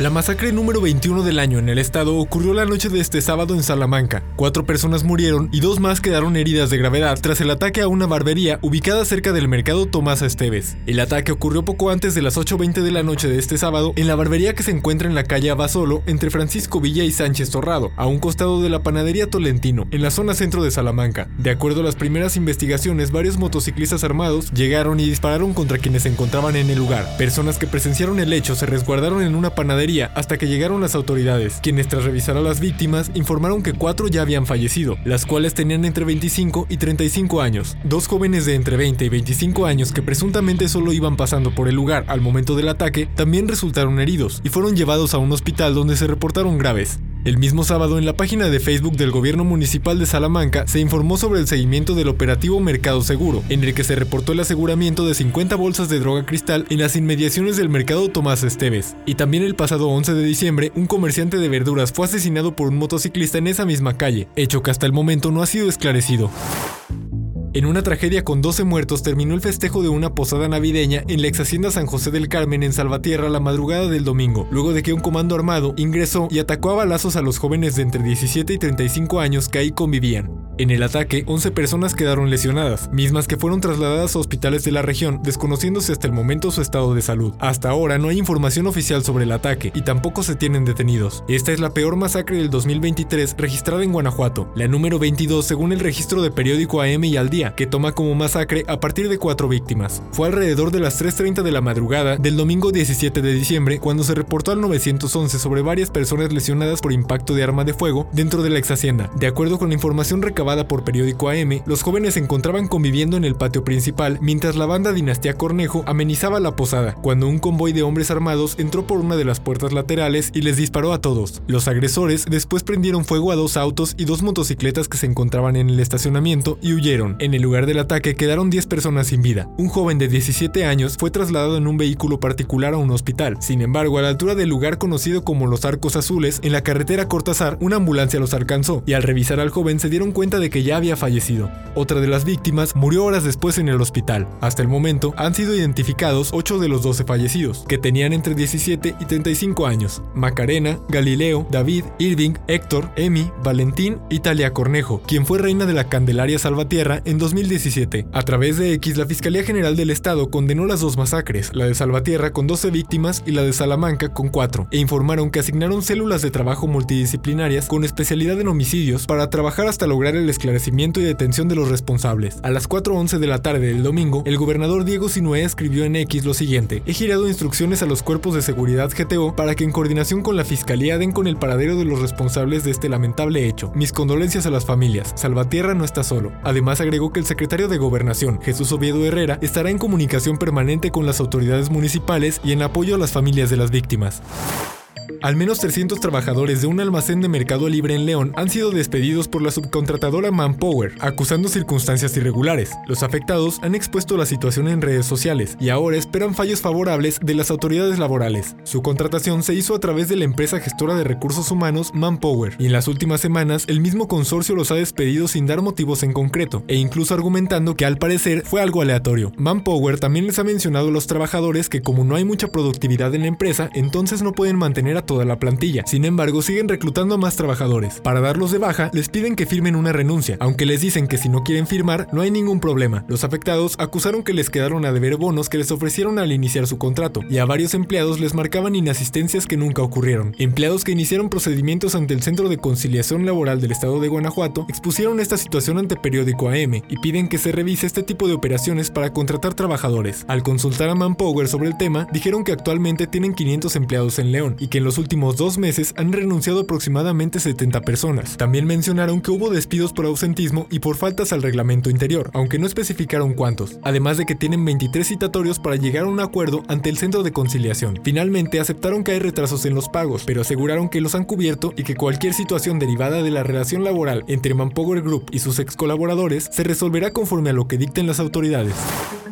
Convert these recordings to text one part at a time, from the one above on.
La masacre número 21 del año en el estado ocurrió la noche de este sábado en Salamanca. Cuatro personas murieron y dos más quedaron heridas de gravedad tras el ataque a una barbería ubicada cerca del mercado Tomás Esteves. El ataque ocurrió poco antes de las 8.20 de la noche de este sábado en la barbería que se encuentra en la calle Abasolo entre Francisco Villa y Sánchez Torrado, a un costado de la panadería Tolentino, en la zona centro de Salamanca. De acuerdo a las primeras investigaciones, varios motociclistas armados llegaron y dispararon contra quienes se encontraban en el lugar. Personas que presenciaron el hecho se resguardaron en una panadería hasta que llegaron las autoridades, quienes tras revisar a las víctimas informaron que cuatro ya habían fallecido, las cuales tenían entre 25 y 35 años. Dos jóvenes de entre 20 y 25 años que presuntamente solo iban pasando por el lugar al momento del ataque también resultaron heridos y fueron llevados a un hospital donde se reportaron graves. El mismo sábado, en la página de Facebook del Gobierno Municipal de Salamanca, se informó sobre el seguimiento del operativo Mercado Seguro, en el que se reportó el aseguramiento de 50 bolsas de droga cristal en las inmediaciones del mercado Tomás Esteves. Y también el pasado 11 de diciembre, un comerciante de verduras fue asesinado por un motociclista en esa misma calle, hecho que hasta el momento no ha sido esclarecido. En una tragedia con 12 muertos terminó el festejo de una posada navideña en la ex hacienda San José del Carmen en Salvatierra la madrugada del domingo, luego de que un comando armado ingresó y atacó a balazos a los jóvenes de entre 17 y 35 años que ahí convivían. En el ataque, 11 personas quedaron lesionadas, mismas que fueron trasladadas a hospitales de la región, desconociéndose hasta el momento su estado de salud. Hasta ahora no hay información oficial sobre el ataque y tampoco se tienen detenidos. Esta es la peor masacre del 2023 registrada en Guanajuato, la número 22 según el registro de periódico AM y al día, que toma como masacre a partir de cuatro víctimas. Fue alrededor de las 3.30 de la madrugada del domingo 17 de diciembre cuando se reportó al 911 sobre varias personas lesionadas por impacto de arma de fuego dentro de la ex hacienda. De acuerdo con la información recabada por periódico AM, los jóvenes se encontraban conviviendo en el patio principal mientras la banda Dinastía Cornejo amenizaba la posada, cuando un convoy de hombres armados entró por una de las puertas laterales y les disparó a todos. Los agresores después prendieron fuego a dos autos y dos motocicletas que se encontraban en el estacionamiento y huyeron. En el lugar del ataque quedaron 10 personas sin vida. Un joven de 17 años fue trasladado en un vehículo particular a un hospital. Sin embargo, a la altura del lugar conocido como Los Arcos Azules, en la carretera Cortázar, una ambulancia los alcanzó y al revisar al joven se dieron cuenta de que ya había fallecido. Otra de las víctimas murió horas después en el hospital. Hasta el momento han sido identificados 8 de los 12 fallecidos, que tenían entre 17 y 35 años. Macarena, Galileo, David, Irving, Héctor, Emi, Valentín y Talia Cornejo, quien fue reina de la Candelaria Salvatierra en 2017. A través de X, la Fiscalía General del Estado condenó las dos masacres, la de Salvatierra con 12 víctimas y la de Salamanca con 4, e informaron que asignaron células de trabajo multidisciplinarias con especialidad en homicidios para trabajar hasta lograr el esclarecimiento y detención de los responsables. A las 4.11 de la tarde del domingo, el gobernador Diego Sinué escribió en X lo siguiente, he girado instrucciones a los cuerpos de seguridad GTO para que en coordinación con la Fiscalía den con el paradero de los responsables de este lamentable hecho. Mis condolencias a las familias, Salvatierra no está solo. Además agregó que el secretario de Gobernación, Jesús Oviedo Herrera, estará en comunicación permanente con las autoridades municipales y en apoyo a las familias de las víctimas. Al menos 300 trabajadores de un almacén de Mercado Libre en León han sido despedidos por la subcontratadora Manpower, acusando circunstancias irregulares. Los afectados han expuesto la situación en redes sociales y ahora esperan fallos favorables de las autoridades laborales. Su contratación se hizo a través de la empresa gestora de recursos humanos Manpower, y en las últimas semanas el mismo consorcio los ha despedido sin dar motivos en concreto, e incluso argumentando que al parecer fue algo aleatorio. Manpower también les ha mencionado a los trabajadores que como no hay mucha productividad en la empresa, entonces no pueden mantener toda la plantilla. Sin embargo, siguen reclutando a más trabajadores. Para darlos de baja, les piden que firmen una renuncia, aunque les dicen que si no quieren firmar, no hay ningún problema. Los afectados acusaron que les quedaron a deber bonos que les ofrecieron al iniciar su contrato, y a varios empleados les marcaban inasistencias que nunca ocurrieron. Empleados que iniciaron procedimientos ante el Centro de Conciliación Laboral del Estado de Guanajuato expusieron esta situación ante periódico AM y piden que se revise este tipo de operaciones para contratar trabajadores. Al consultar a Manpower sobre el tema, dijeron que actualmente tienen 500 empleados en León y que en los últimos dos meses han renunciado aproximadamente 70 personas. También mencionaron que hubo despidos por ausentismo y por faltas al reglamento interior, aunque no especificaron cuántos, además de que tienen 23 citatorios para llegar a un acuerdo ante el centro de conciliación. Finalmente aceptaron que hay retrasos en los pagos, pero aseguraron que los han cubierto y que cualquier situación derivada de la relación laboral entre Manpower Group y sus ex colaboradores se resolverá conforme a lo que dicten las autoridades.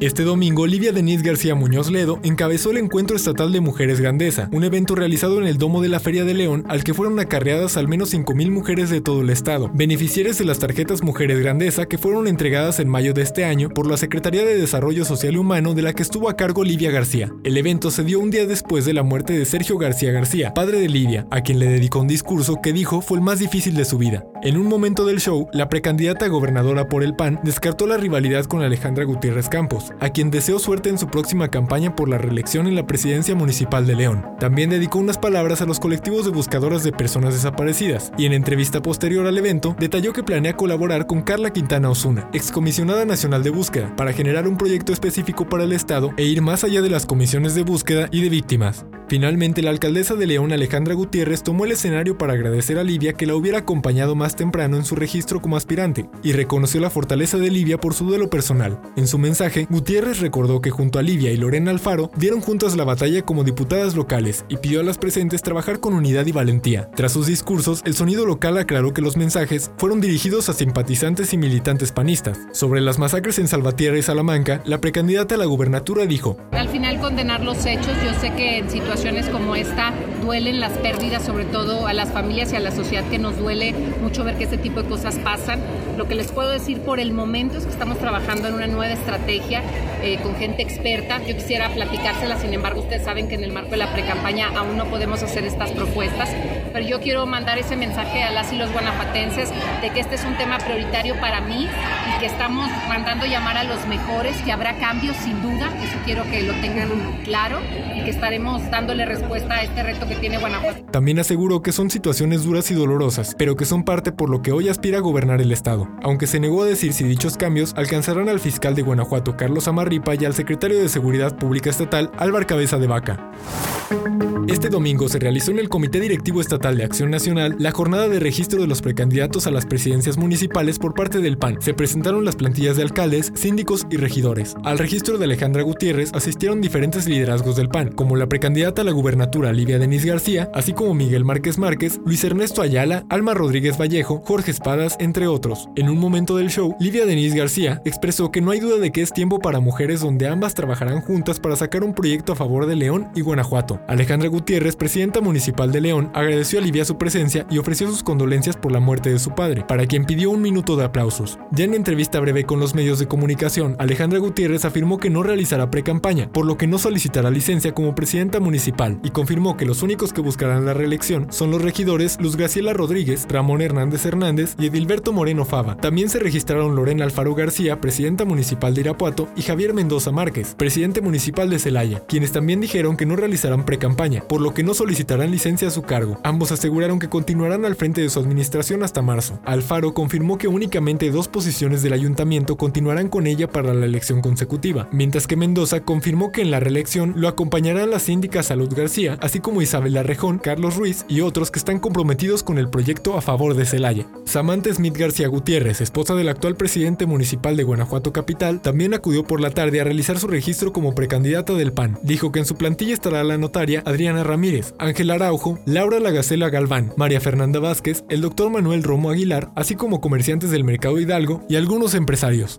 Este domingo, Olivia Denise García Muñoz Ledo encabezó el Encuentro Estatal de Mujeres Grandeza, un evento realizado en en el domo de la Feria de León al que fueron acarreadas al menos 5.000 mujeres de todo el estado, beneficiarias de las tarjetas Mujeres Grandeza que fueron entregadas en mayo de este año por la Secretaría de Desarrollo Social y Humano de la que estuvo a cargo Livia García. El evento se dio un día después de la muerte de Sergio García García, padre de Livia, a quien le dedicó un discurso que dijo fue el más difícil de su vida. En un momento del show, la precandidata gobernadora por el PAN descartó la rivalidad con Alejandra Gutiérrez Campos, a quien deseó suerte en su próxima campaña por la reelección en la presidencia municipal de León. También dedicó unas palabras a los colectivos de buscadoras de personas desaparecidas, y en entrevista posterior al evento detalló que planea colaborar con Carla Quintana Osuna, excomisionada nacional de búsqueda, para generar un proyecto específico para el Estado e ir más allá de las comisiones de búsqueda y de víctimas. Finalmente, la alcaldesa de León, Alejandra Gutiérrez, tomó el escenario para agradecer a Livia que la hubiera acompañado más temprano en su registro como aspirante y reconoció la fortaleza de Livia por su duelo personal. En su mensaje, Gutiérrez recordó que junto a Livia y Lorena Alfaro dieron juntas la batalla como diputadas locales y pidió a las presentes trabajar con unidad y valentía. Tras sus discursos, el sonido local aclaró que los mensajes fueron dirigidos a simpatizantes y militantes panistas. Sobre las masacres en Salvatierra y Salamanca, la precandidata a la gubernatura dijo: Al final condenar los hechos, yo sé que en situaciones como esta duelen las pérdidas, sobre todo a las familias y a la sociedad que nos duele mucho ver que este tipo de cosas pasan. Lo que les puedo decir por el momento es que estamos trabajando en una nueva estrategia eh, con gente experta. Yo quisiera platicársela, sin embargo, ustedes saben que en el marco de la precampaña aún no podemos hacer estas propuestas, pero yo quiero mandar ese mensaje a las y los guanajuatenses de que este es un tema prioritario para mí y que estamos mandando llamar a los mejores, que habrá cambios sin duda, eso quiero que lo tengan claro y que estaremos dándole respuesta a este reto que tiene Guanajuato. También aseguró que son situaciones duras y dolorosas, pero que son parte por lo que hoy aspira a gobernar el Estado, aunque se negó a decir si dichos cambios alcanzarán al fiscal de Guanajuato Carlos Amarripa y al secretario de Seguridad Pública Estatal Álvaro Cabeza de Vaca. Este domingo se realizó en el Comité Directivo Estatal de Acción Nacional la jornada de registro de los precandidatos a las presidencias municipales por parte del PAN. Se presentaron las plantillas de alcaldes, síndicos y regidores. Al registro de Alejandra Gutiérrez asistieron diferentes liderazgos del PAN, como la precandidata a la gubernatura Livia Denis García, así como Miguel Márquez Márquez, Luis Ernesto Ayala, Alma Rodríguez Vallejo, Jorge Espadas, entre otros. En un momento del show, Livia Denis García expresó que no hay duda de que es tiempo para mujeres donde ambas trabajarán juntas para sacar un proyecto a favor de León y Guanajuato. Alejandra Gutiérrez, presidenta municipal de León, agradeció a Livia su presencia y ofreció sus condolencias por la muerte de su padre, para quien pidió un minuto de aplausos. Ya en entrevista breve con los medios de comunicación, Alejandra Gutiérrez afirmó que no realizará pre-campaña, por lo que no solicitará licencia como presidenta municipal y confirmó que los únicos que buscarán la reelección son los regidores Luz Graciela Rodríguez, Ramón Hernández Hernández y Edilberto Moreno Fava. También se registraron Lorena Alfaro García, presidenta municipal de Irapuato, y Javier Mendoza Márquez, presidente municipal de Celaya, quienes también dijeron que no realizarán pre-campaña, por lo que no solicitarán licencia a su cargo. Ambos aseguraron que continuarán al frente de su administración hasta marzo. Alfaro confirmó que únicamente dos posiciones del ayuntamiento continuarán con ella para la elección consecutiva, mientras que Mendoza confirmó que en la reelección lo acompañarán la síndica Salud García, así como Isabel Rejón, Carlos Ruiz y otros que están comprometidos con el proyecto a favor de Celaya. Samantha Smith García Gutiérrez, esposa del actual presidente municipal de Guanajuato Capital, también acudió por la tarde a realizar su registro como precandidata del PAN. Dijo que en su plantilla estará la notaria Adriana Ramírez, Ángel Araujo, Laura Lagacela Galván, María Fernanda Vázquez, el doctor Manuel Romo Aguilar, así como comerciantes del Mercado Hidalgo y algunos empresarios.